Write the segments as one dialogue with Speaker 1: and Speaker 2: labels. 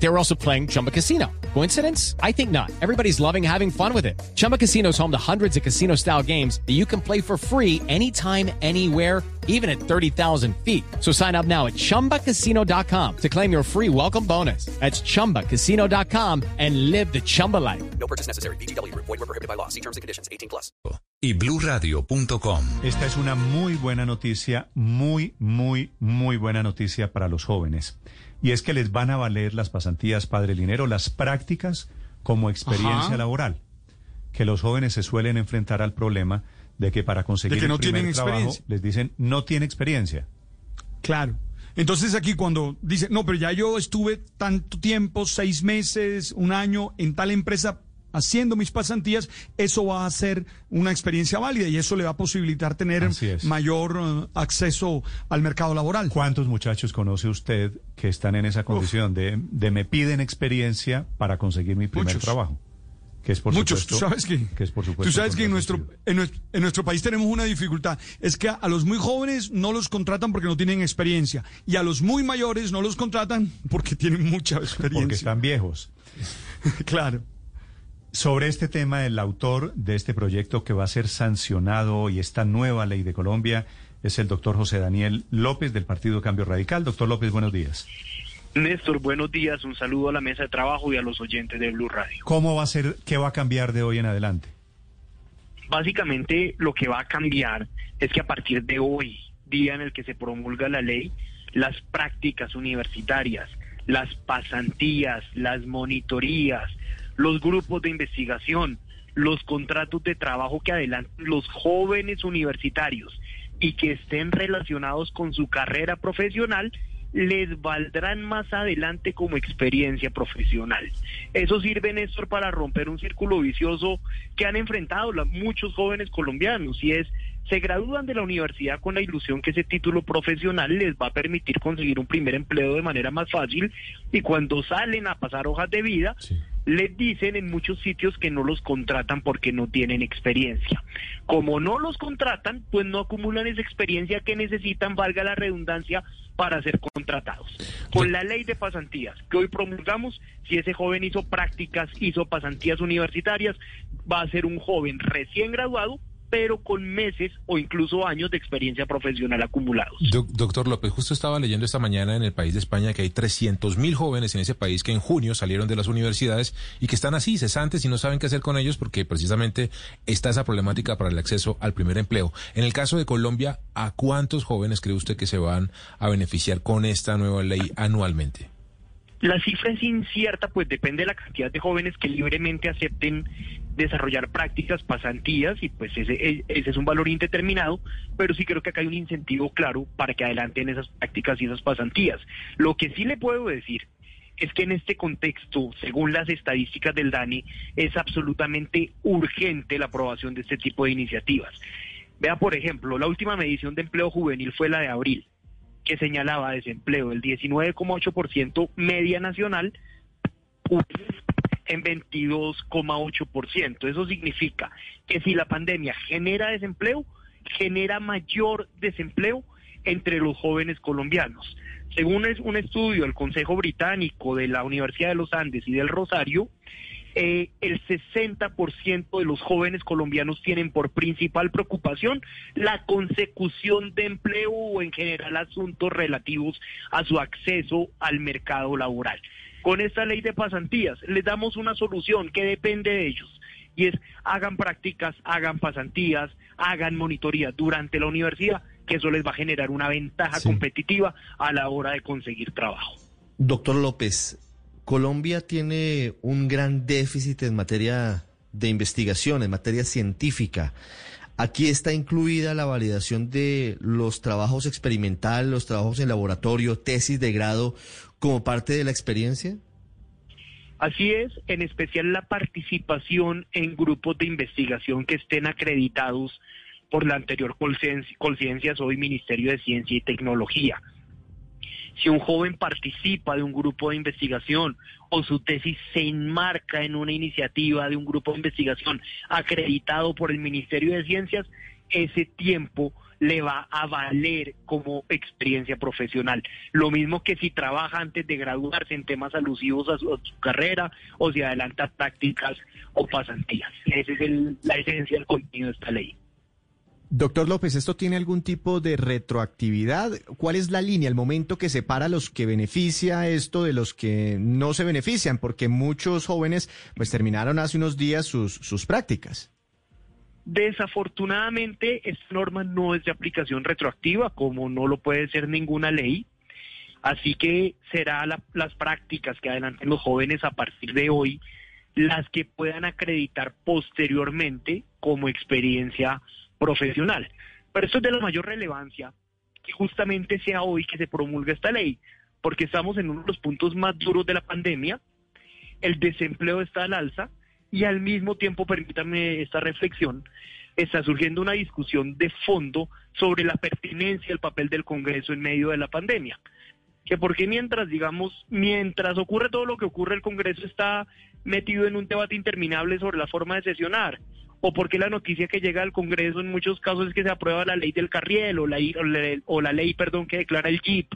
Speaker 1: They were also playing Chumba Casino. Coincidence? I think not. Everybody's loving having fun with it. Chumba Casino is home to hundreds of casino style games that you can play for free anytime, anywhere, even at 30,000 feet. So sign up now at chumbacasino.com to claim your free welcome bonus. That's chumbacasino.com and live the Chumba life.
Speaker 2: No purchase necessary. BGW. Void were prohibited by law. See terms and conditions. 18 plus.
Speaker 3: y bluradio.com.
Speaker 4: Esta es una muy buena noticia, muy, muy, muy buena noticia para los jóvenes. Y es que les van a valer las pasantías Padre Linero, las prácticas como experiencia
Speaker 5: Ajá.
Speaker 4: laboral. Que los jóvenes se suelen enfrentar al problema de que para conseguir
Speaker 5: De que
Speaker 4: el
Speaker 5: no
Speaker 4: primer
Speaker 5: tienen
Speaker 4: trabajo les dicen no tiene experiencia.
Speaker 5: Claro. Entonces aquí cuando dice, no, pero ya yo estuve tanto tiempo, seis meses, un año en tal empresa haciendo mis pasantías, eso va a ser una experiencia válida y eso le va a posibilitar tener mayor eh, acceso al mercado laboral.
Speaker 4: ¿Cuántos muchachos conoce usted que están en esa condición de, de me piden experiencia para conseguir mi primer
Speaker 5: Muchos.
Speaker 4: trabajo? Que es por
Speaker 5: Muchos,
Speaker 4: supuesto,
Speaker 5: tú sabes que,
Speaker 4: es por supuesto
Speaker 5: tú sabes que en nuestro, en, nuestro, en nuestro país tenemos una dificultad, es que a, a los muy jóvenes no los contratan porque no tienen experiencia y a los muy mayores no los contratan porque tienen mucha experiencia.
Speaker 4: porque están viejos.
Speaker 5: Claro.
Speaker 4: Sobre este tema, el autor de este proyecto que va a ser sancionado y esta nueva ley de Colombia es el doctor José Daniel López del Partido Cambio Radical. Doctor López, buenos días.
Speaker 6: Néstor, buenos días. Un saludo a la mesa de trabajo y a los oyentes de Blue Radio.
Speaker 4: ¿Cómo va a ser, qué va a cambiar de hoy en adelante?
Speaker 6: Básicamente lo que va a cambiar es que a partir de hoy, día en el que se promulga la ley, las prácticas universitarias, las pasantías, las monitorías, los grupos de investigación, los contratos de trabajo que adelanten los jóvenes universitarios y que estén relacionados con su carrera profesional, les valdrán más adelante como experiencia profesional. Eso sirve, Néstor, para romper un círculo vicioso que han enfrentado muchos jóvenes colombianos y es, se gradúan de la universidad con la ilusión que ese título profesional les va a permitir conseguir un primer empleo de manera más fácil y cuando salen a pasar hojas de vida, les dicen en muchos sitios que no los contratan porque no tienen experiencia. Como no los contratan, pues no acumulan esa experiencia que necesitan, valga la redundancia, para ser contratados. Con la ley de pasantías que hoy promulgamos, si ese joven hizo prácticas, hizo pasantías universitarias, va a ser un joven recién graduado, pero con meses o incluso años de experiencia profesional acumulados.
Speaker 7: Doc- doctor López, justo estaba leyendo esta mañana en el país de España que hay 300 mil jóvenes en ese país que en junio salieron de las universidades y que están así, cesantes y no saben qué hacer con ellos porque precisamente está esa problemática para el acceso al primer empleo. En el caso de Colombia, ¿a cuántos jóvenes cree usted que se van a beneficiar con esta nueva ley anualmente?
Speaker 6: La cifra es incierta, pues depende de la cantidad de jóvenes que libremente acepten desarrollar prácticas, pasantías, y pues ese, e- ese es un valor indeterminado, pero sí creo que acá hay un incentivo claro para que adelanten esas prácticas y esas pasantías. Lo que sí le puedo decir es que en este contexto, según las estadísticas del DANI, es absolutamente urgente la aprobación de este tipo de iniciativas. Vea, por ejemplo, la última medición de empleo juvenil fue la de abril que señalaba desempleo del 19,8% media nacional en 22,8%. Eso significa que si la pandemia genera desempleo, genera mayor desempleo entre los jóvenes colombianos. Según es un estudio del Consejo Británico de la Universidad de los Andes y del Rosario, eh, el 60% de los jóvenes colombianos tienen por principal preocupación la consecución de empleo o en general asuntos relativos a su acceso al mercado laboral. Con esta ley de pasantías les damos una solución que depende de ellos y es hagan prácticas, hagan pasantías, hagan monitoría durante la universidad, que eso les va a generar una ventaja
Speaker 4: Sí.
Speaker 6: competitiva a la hora de conseguir trabajo.
Speaker 8: Doctor López, Colombia tiene un gran déficit en materia de investigación, en materia científica. Aquí está incluida la validación de los trabajos experimentales, los trabajos en laboratorio, tesis de grado, como parte de la experiencia.
Speaker 6: Así es, en especial la participación en grupos de investigación que estén acreditados por la anterior Colcien- Colciencias, hoy Ministerio de Ciencia y Tecnología. Si un joven participa de un grupo de investigación o su tesis se enmarca en una iniciativa de un grupo de investigación acreditado por el Ministerio de Ciencias, ese tiempo le va a valer como experiencia profesional. Lo mismo que si trabaja antes de graduarse en temas alusivos a su, carrera o si adelanta prácticas o pasantías. Esa es la esencia del contenido de esta ley.
Speaker 9: Doctor López, ¿esto tiene algún tipo de retroactividad? ¿Cuál es la línea, el momento que separa los que beneficia esto de los que no se benefician? Porque muchos jóvenes pues terminaron hace unos días sus prácticas.
Speaker 6: Desafortunadamente, esta norma no es de aplicación retroactiva, como no lo puede ser ninguna ley. Así que será las prácticas que adelanten los jóvenes a partir de hoy las que puedan acreditar posteriormente como experiencia profesional. Pero esto es de la mayor relevancia que justamente sea hoy que se promulga esta ley, porque estamos en uno de los puntos más duros de la pandemia, el desempleo está al alza y al mismo tiempo, permítanme esta reflexión, está surgiendo una discusión de fondo sobre la pertinencia del papel del Congreso en medio de la pandemia. Que porque mientras, digamos, mientras ocurre todo lo que ocurre, el Congreso está metido en un debate interminable sobre la forma de sesionar, o porque la noticia que llega al Congreso en muchos casos es que se aprueba la ley del carriel o la, o la ley, perdón, que declara el JIP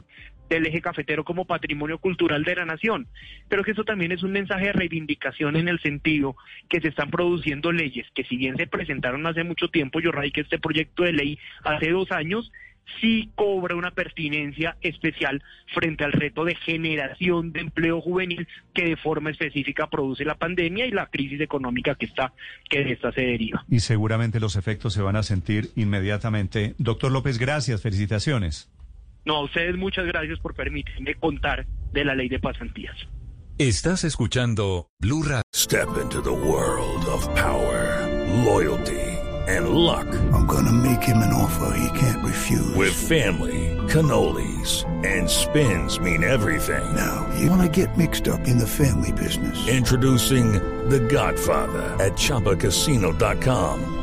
Speaker 6: del eje cafetero como patrimonio cultural de la nación. Pero que eso también es un mensaje de reivindicación en el sentido que se están produciendo leyes que si bien se presentaron hace mucho tiempo, yo que este proyecto de ley hace dos años, sí cobra una pertinencia especial frente al reto de generación de empleo juvenil que de forma específica produce la pandemia y la crisis económica que está que de esta se deriva.
Speaker 4: Y seguramente los efectos se van a sentir inmediatamente. Doctor López, gracias, felicitaciones.
Speaker 6: No, a ustedes muchas gracias por permitirme contar de la ley de pasantías.
Speaker 3: Estás escuchando Blue Radio.
Speaker 10: Step into the world of power, loyalty and luck.
Speaker 11: I'm gonna make him an offer he can't refuse.
Speaker 10: With family, cannolis and spins mean everything.
Speaker 11: Now, you wanna get mixed up in the family business.
Speaker 10: Introducing The Godfather at chapacasino.com.